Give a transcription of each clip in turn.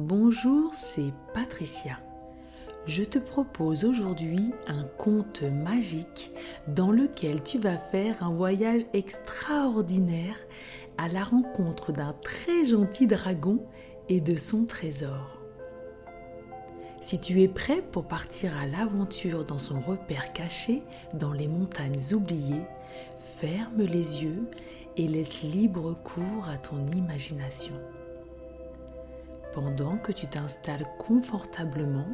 Bonjour, c'est Patricia. Je te propose aujourd'hui un conte magique dans lequel tu vas faire un voyage extraordinaire à la rencontre d'un très gentil dragon et de son trésor. Si tu es prêt pour partir à l'aventure dans son repère caché dans les montagnes oubliées, ferme les yeux et laisse libre cours à ton imagination. Pendant que tu t'installes confortablement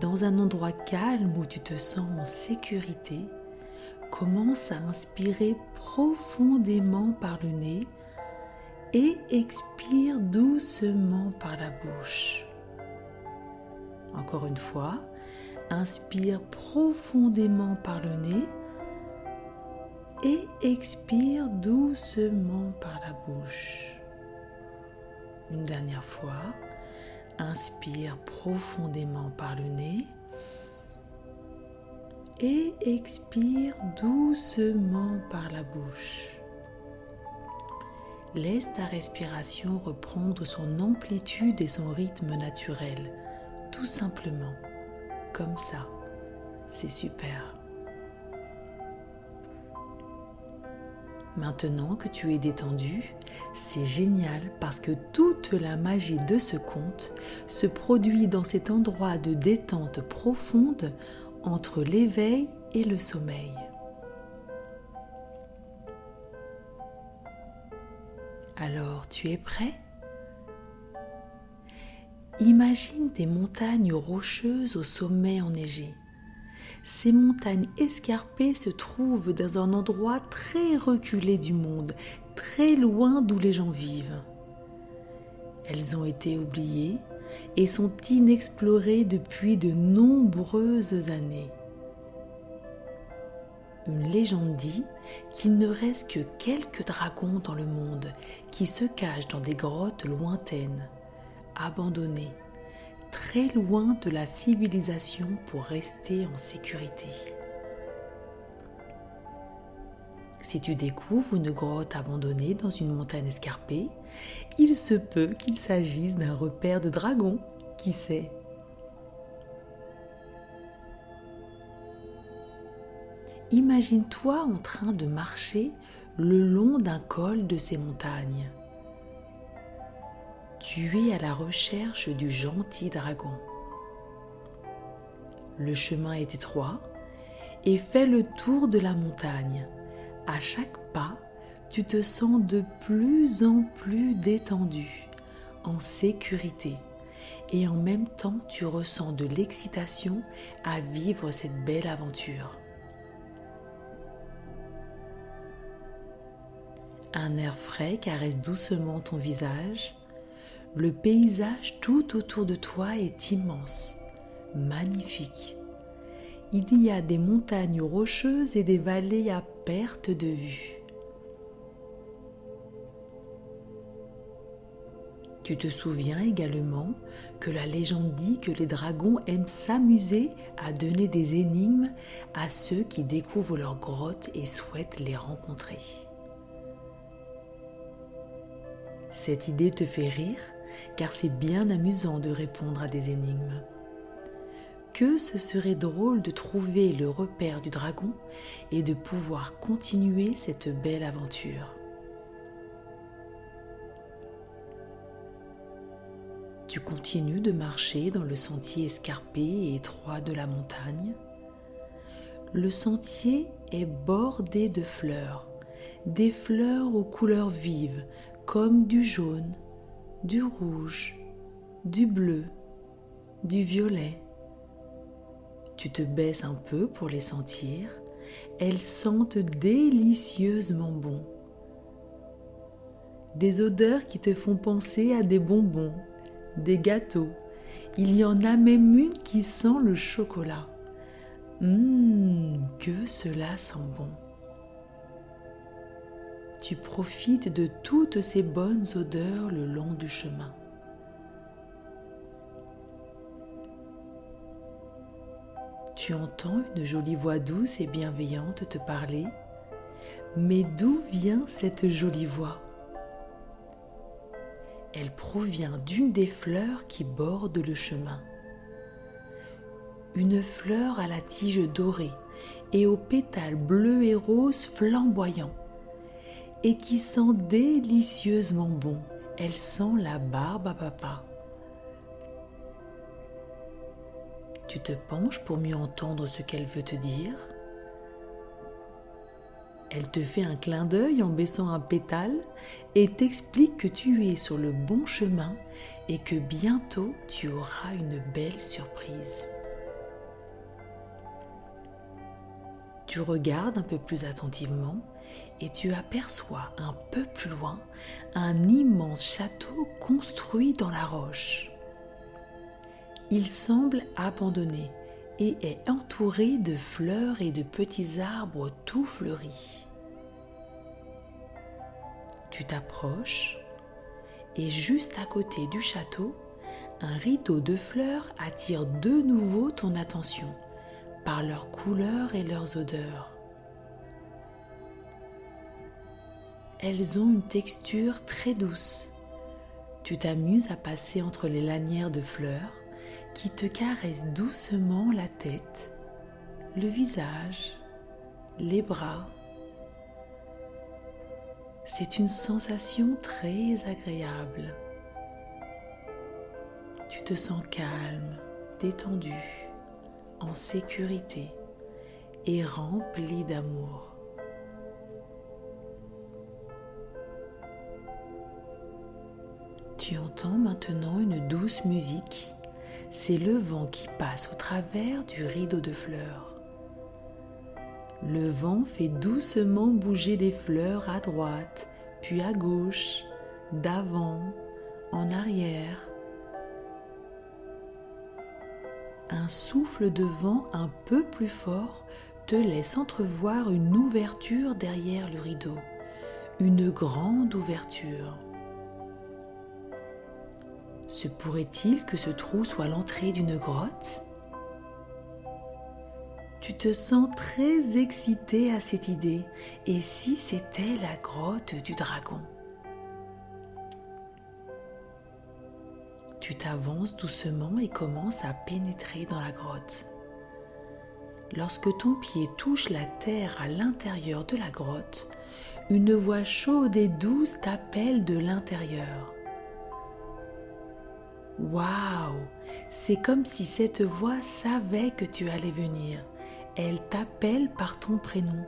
dans un endroit calme où tu te sens en sécurité, commence à inspirer profondément par le nez et expire doucement par la bouche. Encore une fois, inspire profondément par le nez et expire doucement par la bouche. Une dernière fois, inspire profondément par le nez et expire doucement par la bouche. Laisse ta respiration reprendre son amplitude et son rythme naturel, tout simplement, comme ça. C'est super. Maintenant que tu es détendu, c'est génial parce que toute la magie de ce conte se produit dans cet endroit de détente profonde entre l'éveil et le sommeil. Alors, tu es prêt? Imagine des montagnes rocheuses au sommet enneigé ces montagnes escarpées se trouvent dans un endroit très reculé du monde, très loin d'où les gens vivent. Elles ont été oubliées et sont inexplorées depuis de nombreuses années. Une légende dit qu'il ne reste que quelques dragons dans le monde qui se cachent dans des grottes lointaines, abandonnées très loin de la civilisation pour rester en sécurité. Si tu découvres une grotte abandonnée dans une montagne escarpée, il se peut qu'il s'agisse d'un repère de dragon, qui sait Imagine-toi en train de marcher le long d'un col de ces montagnes tu es à la recherche du gentil dragon. Le chemin est étroit et fait le tour de la montagne. À chaque pas, tu te sens de plus en plus détendu, en sécurité, et en même temps tu ressens de l'excitation à vivre cette belle aventure. Un air frais caresse doucement ton visage le paysage tout autour de toi est immense, magnifique. Il y a des montagnes rocheuses et des vallées à perte de vue. Tu te souviens également que la légende dit que les dragons aiment s'amuser à donner des énigmes à ceux qui découvrent leurs grottes et souhaitent les rencontrer. Cette idée te fait rire? Car c'est bien amusant de répondre à des énigmes. Que ce serait drôle de trouver le repère du dragon et de pouvoir continuer cette belle aventure. Tu continues de marcher dans le sentier escarpé et étroit de la montagne. Le sentier est bordé de fleurs, des fleurs aux couleurs vives comme du jaune, du rouge, du bleu, du violet. Tu te baisses un peu pour les sentir. Elles sentent délicieusement bon. Des odeurs qui te font penser à des bonbons, des gâteaux. Il y en a même une qui sent le chocolat. Hum, que cela sent bon tu profites de toutes ces bonnes odeurs le long du chemin. Tu entends une jolie voix douce et bienveillante te parler, mais d'où vient cette jolie voix? Elle provient d'une des fleurs qui bordent le chemin. Une fleur à la tige dorée et aux pétales bleus et roses flamboyants, et qui sent délicieusement bon. Elle sent la barbe à papa. Tu te penches pour mieux entendre ce qu'elle veut te dire? Elle te fait un clin d'œil en baissant un pétale et t'explique que tu es sur le bon chemin et que bientôt tu auras une belle surprise. Tu regardes un peu plus attentivement et tu aperçois un peu plus loin un immense château construit dans la roche. Il semble abandonné et est entouré de fleurs et de petits arbres tout fleuris. Tu t'approches et juste à côté du château, un rideau de fleurs attire de nouveau ton attention par leurs couleurs et leurs odeurs. Elles ont une texture très douce. Tu t'amuses à passer entre les lanières de fleurs qui te caressent doucement la tête, le visage, les bras. C'est une sensation très agréable. Tu te sens calme, détendu en sécurité et rempli d'amour. Tu entends maintenant une douce musique. C'est le vent qui passe au travers du rideau de fleurs. Le vent fait doucement bouger les fleurs à droite, puis à gauche, d'avant, en arrière, un souffle de vent un peu plus fort te laisse entrevoir une ouverture derrière le rideau, une grande ouverture. Se pourrait-il que ce trou soit l'entrée d'une grotte? Tu te sens très excité à cette idée, et si c'était la grotte du dragon? Tu t'avances doucement et commences à pénétrer dans la grotte. Lorsque ton pied touche la terre à l'intérieur de la grotte, une voix chaude et douce t'appelle de l'intérieur. Waouh C'est comme si cette voix savait que tu allais venir. Elle t'appelle par ton prénom.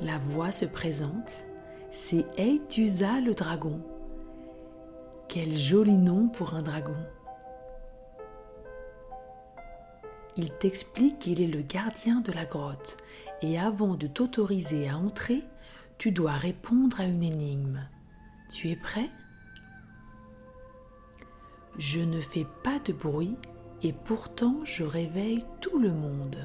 La voix se présente. C'est Eitusa le dragon. Quel joli nom pour un dragon. Il t'explique qu'il est le gardien de la grotte et avant de t'autoriser à entrer, tu dois répondre à une énigme. Tu es prêt? Je ne fais pas de bruit et pourtant je réveille tout le monde.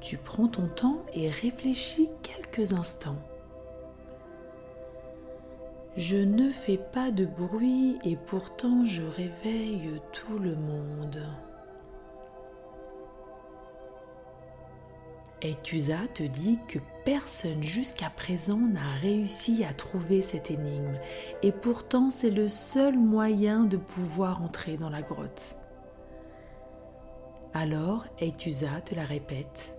Tu prends ton temps et réfléchis quelques instants. Je ne fais pas de bruit et pourtant je réveille tout le monde. Et Tusa te dit que personne jusqu'à présent n'a réussi à trouver cette énigme et pourtant c'est le seul moyen de pouvoir entrer dans la grotte. Alors Etusa te la répète.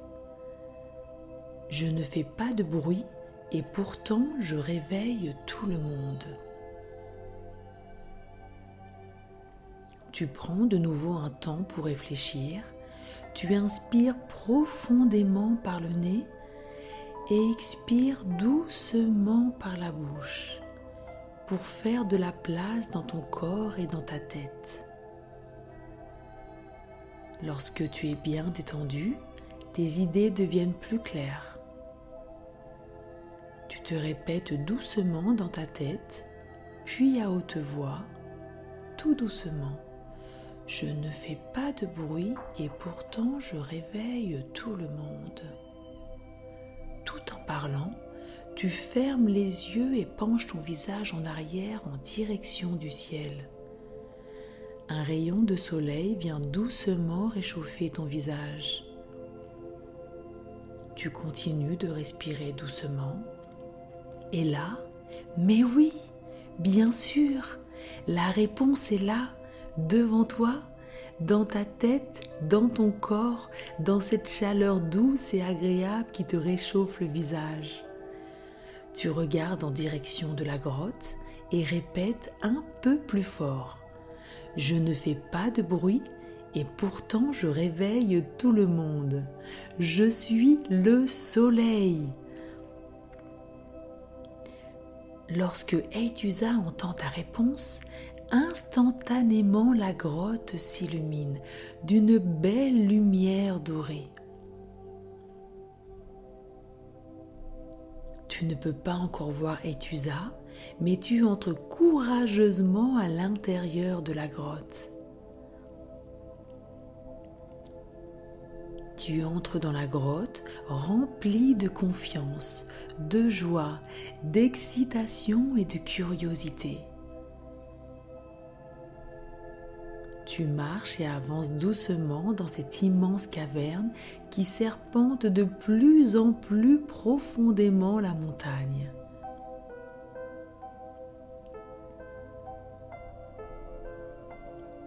Je ne fais pas de bruit et pourtant je réveille tout le monde. Tu prends de nouveau un temps pour réfléchir, tu inspires profondément par le nez et expires doucement par la bouche pour faire de la place dans ton corps et dans ta tête. Lorsque tu es bien détendu, tes idées deviennent plus claires tu te répètes doucement dans ta tête, puis à haute voix, tout doucement. Je ne fais pas de bruit et pourtant je réveille tout le monde. Tu fermes les yeux et penches ton visage en arrière en direction du ciel. Un rayon de soleil vient doucement réchauffer ton visage. Tu continues de respirer doucement est là Mais oui, bien sûr, la réponse est là, devant toi, dans ta tête, dans ton corps, dans cette chaleur douce et agréable qui te réchauffe le visage. Tu regardes en direction de la grotte et répètes un peu plus fort. Je ne fais pas de bruit et pourtant je réveille tout le monde. Je suis le soleil. Lorsque Eitusa entend ta réponse, instantanément la grotte s'illumine d'une belle lumière dorée. Tu ne peux pas encore voir Etusa, mais tu entres courageusement à l'intérieur de la grotte. Tu entres dans la grotte rempli de confiance, de joie, d'excitation et de curiosité. Tu marches et avances doucement dans cette immense caverne qui serpente de plus en plus profondément la montagne.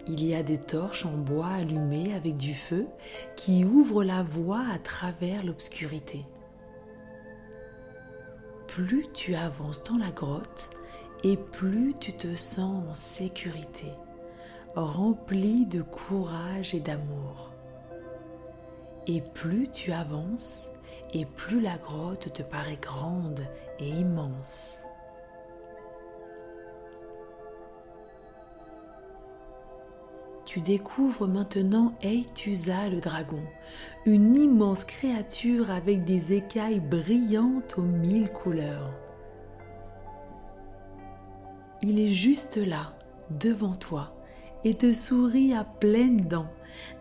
Il y a des torches en bois allumées avec du feu qui ouvrent la voie à travers l'obscurité. Plus tu avances dans la grotte et plus tu te sens en sécurité, rempli de courage et d'amour. Et plus tu avances et plus la grotte te paraît grande et immense. tu découvres maintenant Eitusa le dragon, une immense créature avec des écailles brillantes aux mille couleurs. Il est juste là, devant toi, et te sourit à pleines dents,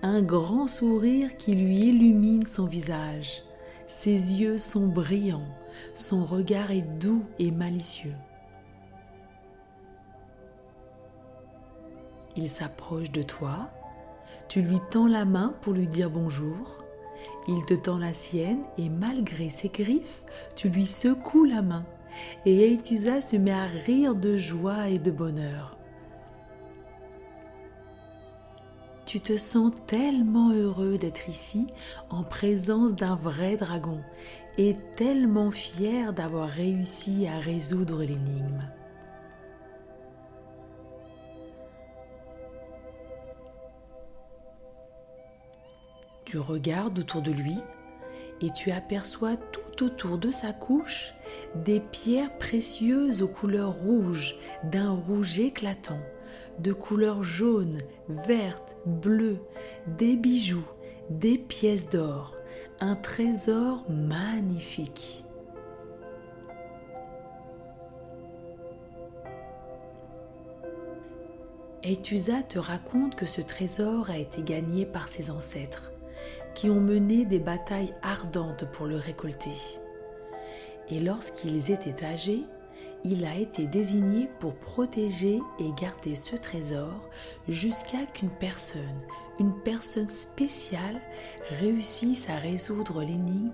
un grand sourire qui lui illumine son visage. Ses yeux sont brillants, son regard est doux et malicieux. Il s'approche de toi, tu lui tends la main pour lui dire bonjour, il te tend la sienne et malgré ses griffes, tu lui secoues la main et Eitusa se met à rire de joie et de bonheur. Tu te sens tellement heureux d'être ici en présence d'un vrai dragon et tellement fier d'avoir réussi à résoudre l'énigme. Tu regardes autour de lui et tu aperçois tout autour de sa couche des pierres précieuses aux couleurs rouges, d'un rouge éclatant, de couleurs jaunes, vertes, bleues, des bijoux, des pièces d'or, un trésor magnifique. Etusa te raconte que ce trésor a été gagné par ses ancêtres qui ont mené des batailles ardentes pour le récolter. Et lorsqu'ils étaient âgés, il a été désigné pour protéger et garder ce trésor jusqu'à qu'une personne, une personne spéciale, réussisse à résoudre l'énigme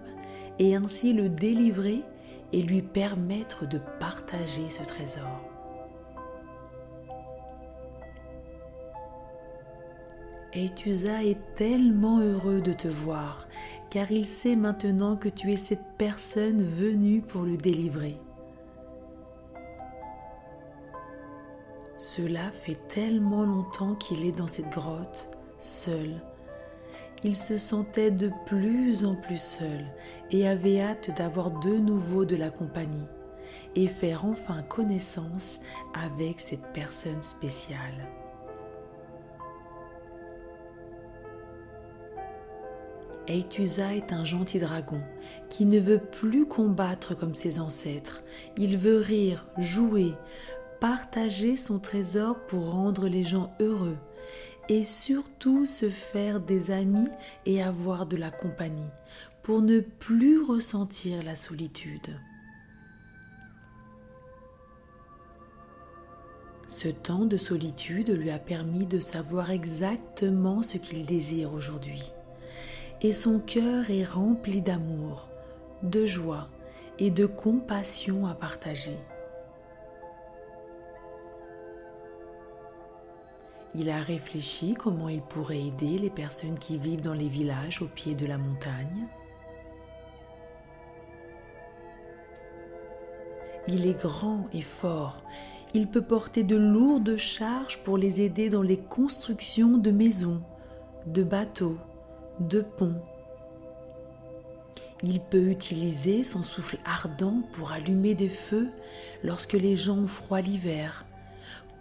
et ainsi le délivrer et lui permettre de partager ce trésor. Etusa est tellement heureux de te voir, car il sait maintenant que tu es cette personne venue pour le délivrer. Cela fait tellement longtemps qu'il est dans cette grotte, seul. Il se sentait de plus en plus seul et avait hâte d'avoir de nouveau de la compagnie et faire enfin connaissance avec cette personne spéciale. Eitusa est un gentil dragon qui ne veut plus combattre comme ses ancêtres. Il veut rire, jouer, partager son trésor pour rendre les gens heureux et surtout se faire des amis et avoir de la compagnie pour ne plus ressentir la solitude. Ce temps de solitude lui a permis de savoir exactement ce qu'il désire aujourd'hui et son cœur est rempli d'amour, de joie et de compassion à partager. Il a réfléchi comment il pourrait aider les personnes qui vivent dans les villages au pied de la montagne. Il est grand et fort. Il peut porter de lourdes charges pour les aider dans les constructions de maisons, de bateaux, de ponts. Il peut utiliser son souffle ardent pour allumer des feux lorsque les gens ont froid l'hiver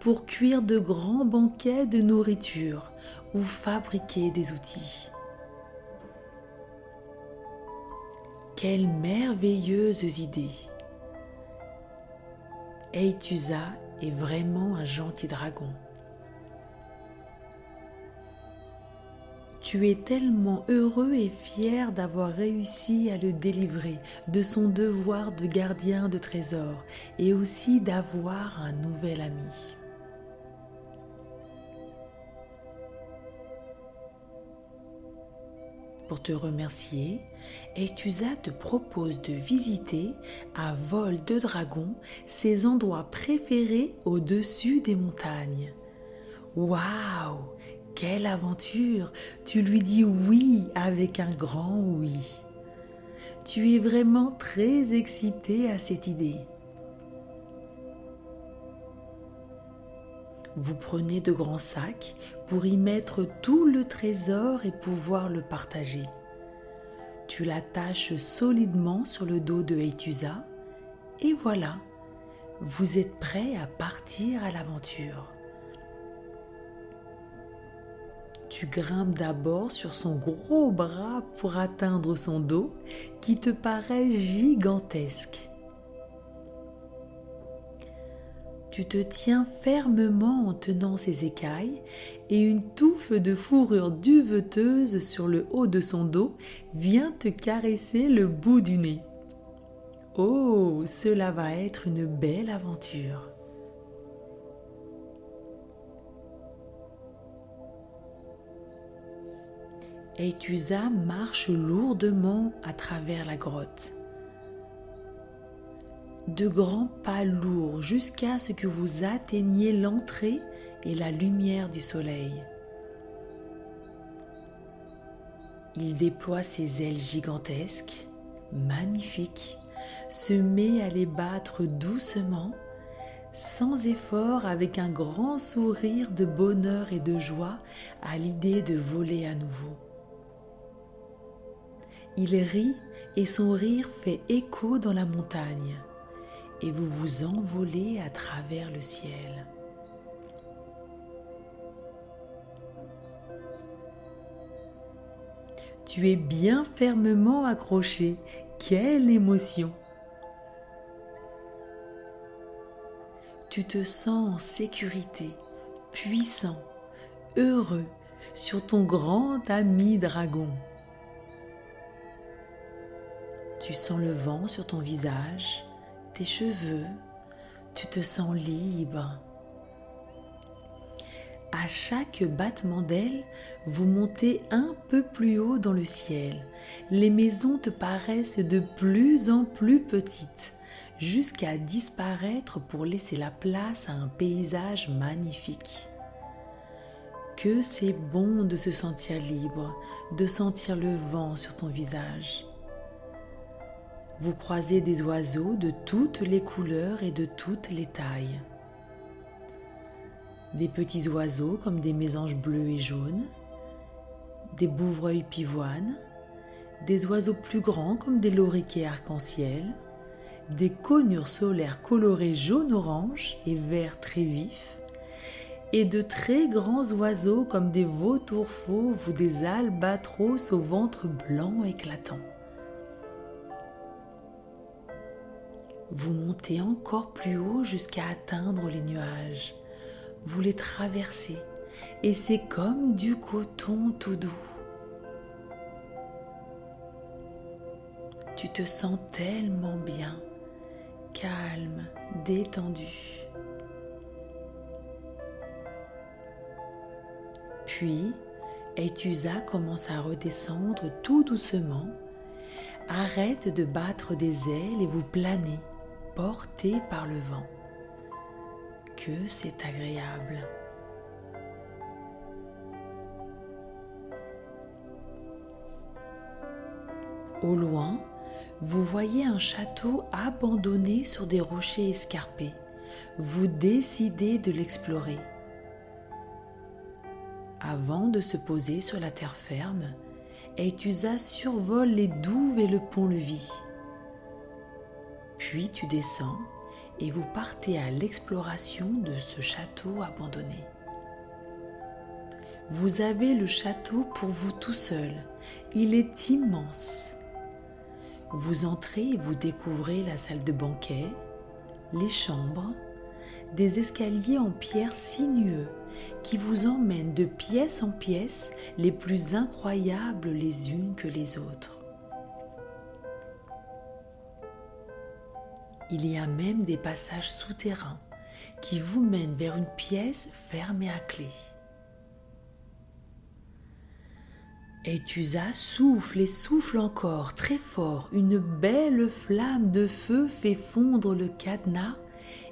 pour cuire de grands banquets de nourriture ou fabriquer des outils. Quelles merveilleuses idées Eitusa est vraiment un gentil dragon. Tu es tellement heureux et fier d'avoir réussi à le délivrer de son devoir de gardien de trésors et aussi d'avoir un nouvel ami. Pour te remercier, Etusa te propose de visiter à vol de dragon ses endroits préférés au-dessus des montagnes. Waouh Quelle aventure Tu lui dis oui avec un grand oui. Tu es vraiment très excité à cette idée. Vous prenez de grands sacs pour y mettre tout le trésor et pouvoir le partager. Tu l'attaches solidement sur le dos de Eitusa et voilà, vous êtes prêt à partir à l'aventure. Tu grimpes d'abord sur son gros bras pour atteindre son dos qui te paraît gigantesque. Tu te tiens fermement en tenant ses écailles et une touffe de fourrure duveteuse sur le haut de son dos vient te caresser le bout du nez. Oh, cela va être une belle aventure. Etusa marche lourdement à travers la grotte de grands pas lourds jusqu'à ce que vous atteigniez l'entrée et la lumière du soleil. Il déploie ses ailes gigantesques, magnifiques, se met à les battre doucement, sans effort, avec un grand sourire de bonheur et de joie à l'idée de voler à nouveau. Il rit et son rire fait écho dans la montagne et vous vous envolez à travers le ciel. Tu es bien fermement accroché. Quelle émotion Tu te sens en sécurité, puissant, heureux sur ton grand ami dragon. Tu sens le vent sur ton visage cheveux, tu te sens libre. À chaque battement d'aile, vous montez un peu plus haut dans le ciel. Les maisons te paraissent de plus en plus petites, jusqu'à disparaître pour laisser la place à un paysage magnifique. Que c'est bon de se sentir libre, de sentir le vent sur ton visage. Vous croisez des oiseaux de toutes les couleurs et de toutes les tailles. Des petits oiseaux comme des mésanges bleus et jaunes, des bouvreuils pivoines, des oiseaux plus grands comme des loriquets arc-en-ciel, des conures solaires colorées jaune-orange et vert très vif, et de très grands oiseaux comme des vautours fauves ou des albatros au ventre blanc éclatant. Vous montez encore plus haut jusqu'à atteindre les nuages. Vous les traversez et c'est comme du coton tout doux. Tu te sens tellement bien, calme, détendu. Puis, Etusa commence à redescendre tout doucement Arrête de battre des ailes et vous planez, porté par le vent. Que c'est agréable. Au loin, vous voyez un château abandonné sur des rochers escarpés. Vous décidez de l'explorer. Avant de se poser sur la terre ferme, Eitusa survole les douves et le pont-levis. Puis tu descends et vous partez à l'exploration de ce château abandonné. Vous avez le château pour vous tout seul. Il est immense. Vous entrez et vous découvrez la salle de banquet, les chambres, des escaliers en pierre sinueux qui vous emmènent de pièce en pièce les plus incroyables les unes que les autres. Il y a même des passages souterrains qui vous mènent vers une pièce fermée à clé. Etusa souffle et souffle encore très fort. Une belle flamme de feu fait fondre le cadenas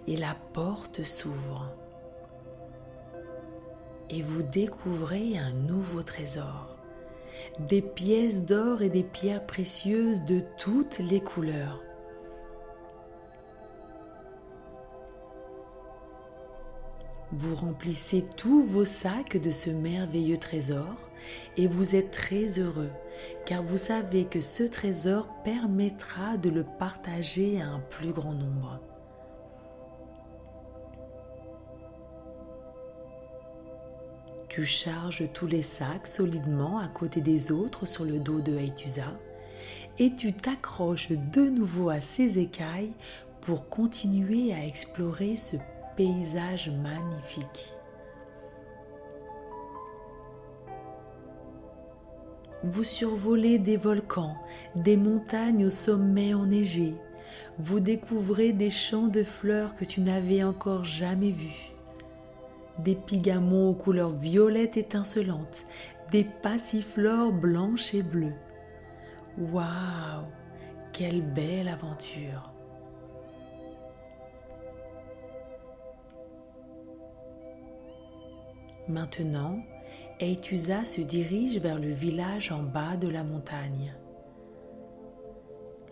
et la porte s'ouvre. Et vous découvrez un nouveau trésor. Des pièces d'or et des pierres précieuses de toutes les couleurs. Vous remplissez tous vos sacs de ce merveilleux trésor et vous êtes très heureux car vous savez que ce trésor permettra de le partager à un plus grand nombre. Tu charges tous les sacs solidement à côté des autres sur le dos de Haitusa et tu t'accroches de nouveau à ses écailles pour continuer à explorer ce paysage magnifique. Vous survolez des volcans, des montagnes au sommet enneigé. Vous découvrez des champs de fleurs que tu n'avais encore jamais vus. Des pigamons aux couleurs violettes étincelantes, des passiflores blanches et bleues. Waouh, quelle belle aventure! Maintenant, Eitusa se dirige vers le village en bas de la montagne.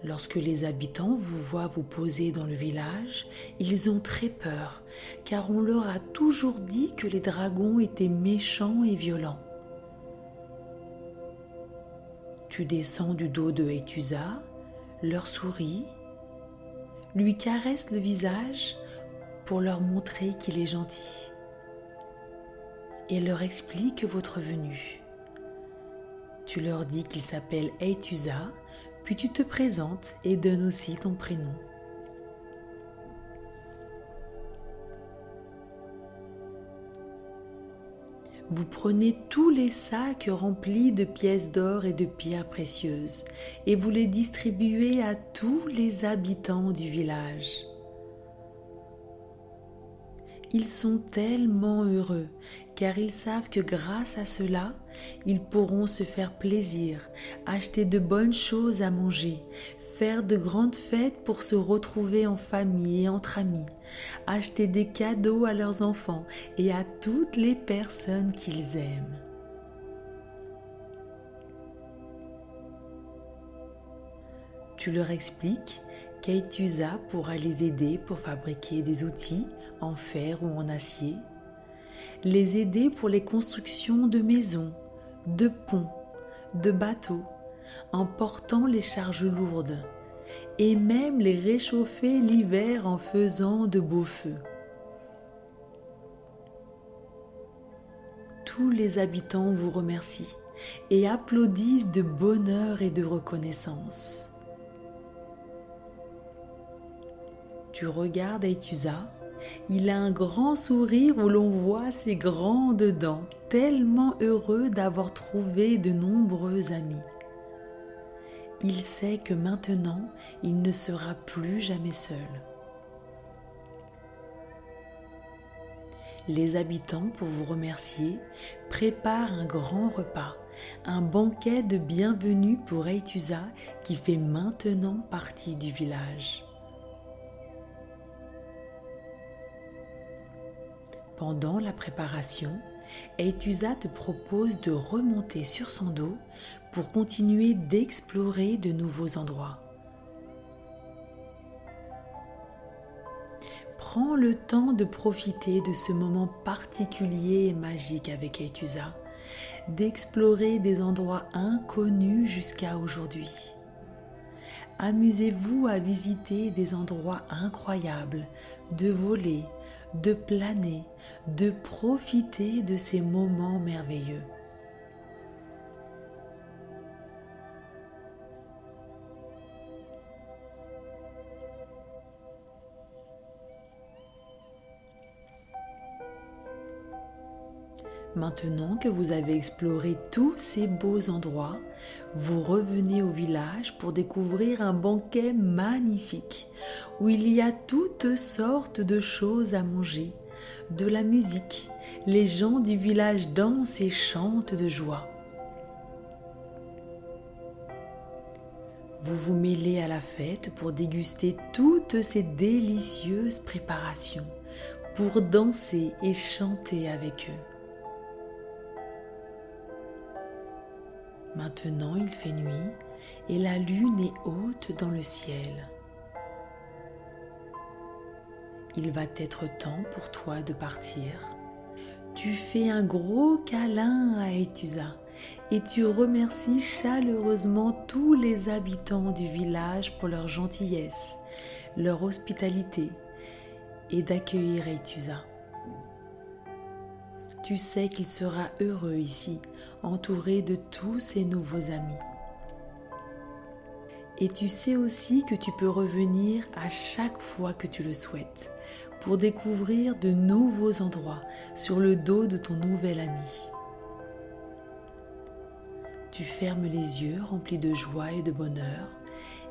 Lorsque les habitants vous voient vous poser dans le village, ils ont très peur, car on leur a toujours dit que les dragons étaient méchants et violents. Tu descends du dos de Etusa, leur souris, lui caresse le visage pour leur montrer qu'il est gentil et leur explique votre venue. Tu leur dis qu'il s'appelle Eitusa, puis tu te présentes et donnes aussi ton prénom. Vous prenez tous les sacs remplis de pièces d'or et de pierres précieuses et vous les distribuez à tous les habitants du village. Ils sont tellement heureux car ils savent que grâce à cela, ils pourront se faire plaisir, acheter de bonnes choses à manger, faire de grandes fêtes pour se retrouver en famille et entre amis, acheter des cadeaux à leurs enfants et à toutes les personnes qu'ils aiment. Tu leur expliques qu'Aitusa pourra les aider pour fabriquer des outils en fer ou en acier, les aider pour les constructions de maisons, de ponts, de bateaux, en portant les charges lourdes, et même les réchauffer l'hiver en faisant de beaux feux. Tous les habitants vous remercient et applaudissent de bonheur et de reconnaissance. Tu regardes Aitusa, il a un grand sourire où l'on voit ses grandes dents, tellement heureux d'avoir trouvé de nombreux amis. Il sait que maintenant, il ne sera plus jamais seul. Les habitants, pour vous remercier, préparent un grand repas, un banquet de bienvenue pour Eitusa qui fait maintenant partie du village. Pendant la préparation, Eitusa te propose de remonter sur son dos pour continuer d'explorer de nouveaux endroits. Prends le temps de profiter de ce moment particulier et magique avec Eitusa, d'explorer des endroits inconnus jusqu'à aujourd'hui. Amusez-vous à visiter des endroits incroyables, de voler, de planer, de profiter de ces moments merveilleux. Maintenant que vous avez exploré tous ces beaux endroits, vous revenez au village pour découvrir un banquet magnifique où il y a toutes sortes de choses à manger, de la musique. Les gens du village dansent et chantent de joie. Vous vous mêlez à la fête pour déguster toutes ces délicieuses préparations, pour danser et chanter avec eux. Maintenant il fait nuit et la lune est haute dans le ciel. Il va être temps pour toi de partir. Tu fais un gros câlin à Etusa et tu remercies chaleureusement tous les habitants du village pour leur gentillesse, leur hospitalité et d'accueillir Etusa. Tu sais qu'il sera heureux ici, entouré de tous ses nouveaux amis. Et tu sais aussi que tu peux revenir à chaque fois que tu le souhaites pour découvrir de nouveaux endroits sur le dos de ton nouvel ami. Tu fermes les yeux remplis de joie et de bonheur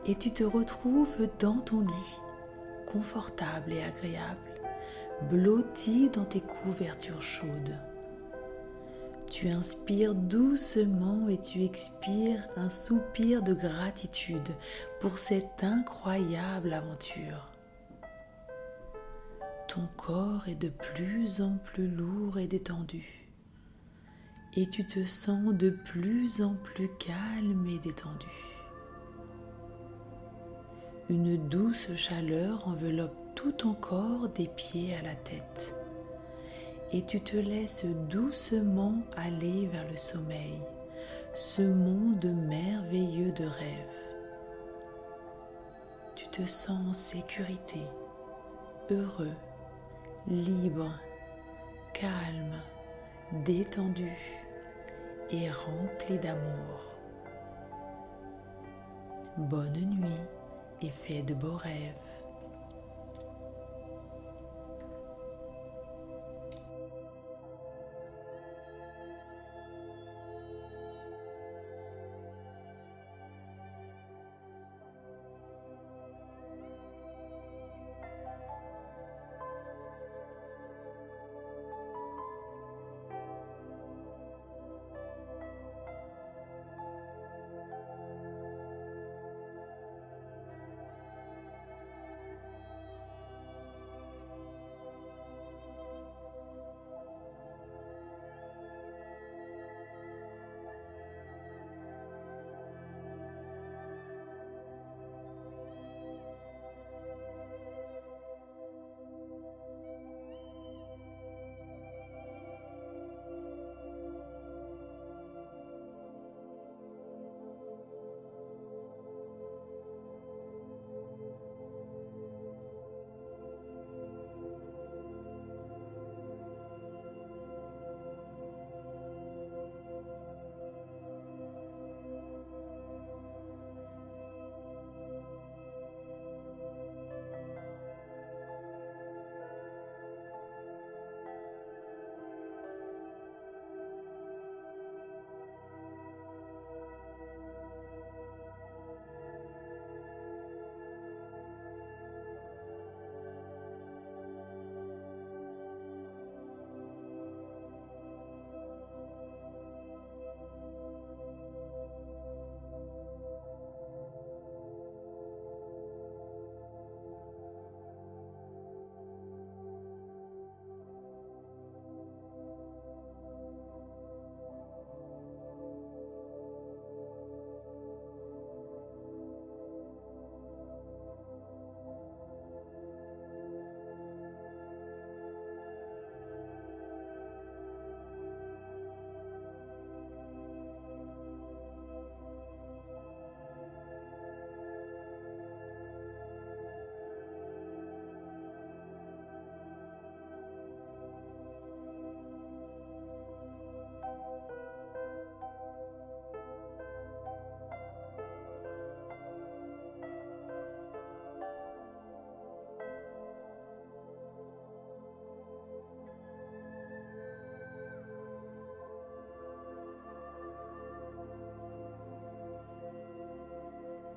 et tu te retrouves dans ton lit, confortable et agréable blotti dans tes couvertures chaudes. Tu inspires doucement et tu expires un soupir de gratitude pour cette incroyable aventure. Ton corps est de plus en plus lourd et détendu et tu te sens de plus en plus calme et détendu. Une douce chaleur enveloppe tout ton corps des pieds à la tête et tu te laisses doucement aller vers le sommeil, ce monde merveilleux de rêve. Tu te sens en sécurité, heureux, libre, calme, détendu et rempli d'amour. Bonne nuit et fais de beaux rêves.